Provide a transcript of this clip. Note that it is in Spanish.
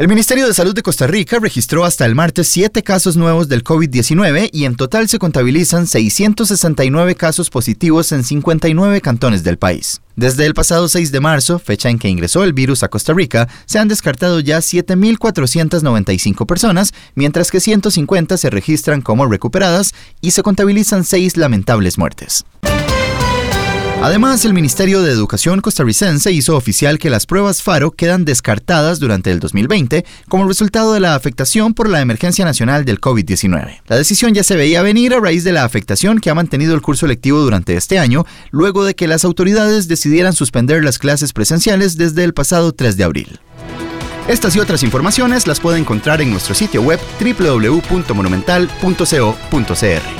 El Ministerio de Salud de Costa Rica registró hasta el martes siete casos nuevos del COVID-19 y en total se contabilizan 669 casos positivos en 59 cantones del país. Desde el pasado 6 de marzo, fecha en que ingresó el virus a Costa Rica, se han descartado ya 7.495 personas, mientras que 150 se registran como recuperadas y se contabilizan seis lamentables muertes. Además, el Ministerio de Educación costarricense hizo oficial que las pruebas FARO quedan descartadas durante el 2020 como resultado de la afectación por la emergencia nacional del COVID-19. La decisión ya se veía venir a raíz de la afectación que ha mantenido el curso lectivo durante este año, luego de que las autoridades decidieran suspender las clases presenciales desde el pasado 3 de abril. Estas y otras informaciones las puede encontrar en nuestro sitio web www.monumental.co.cr.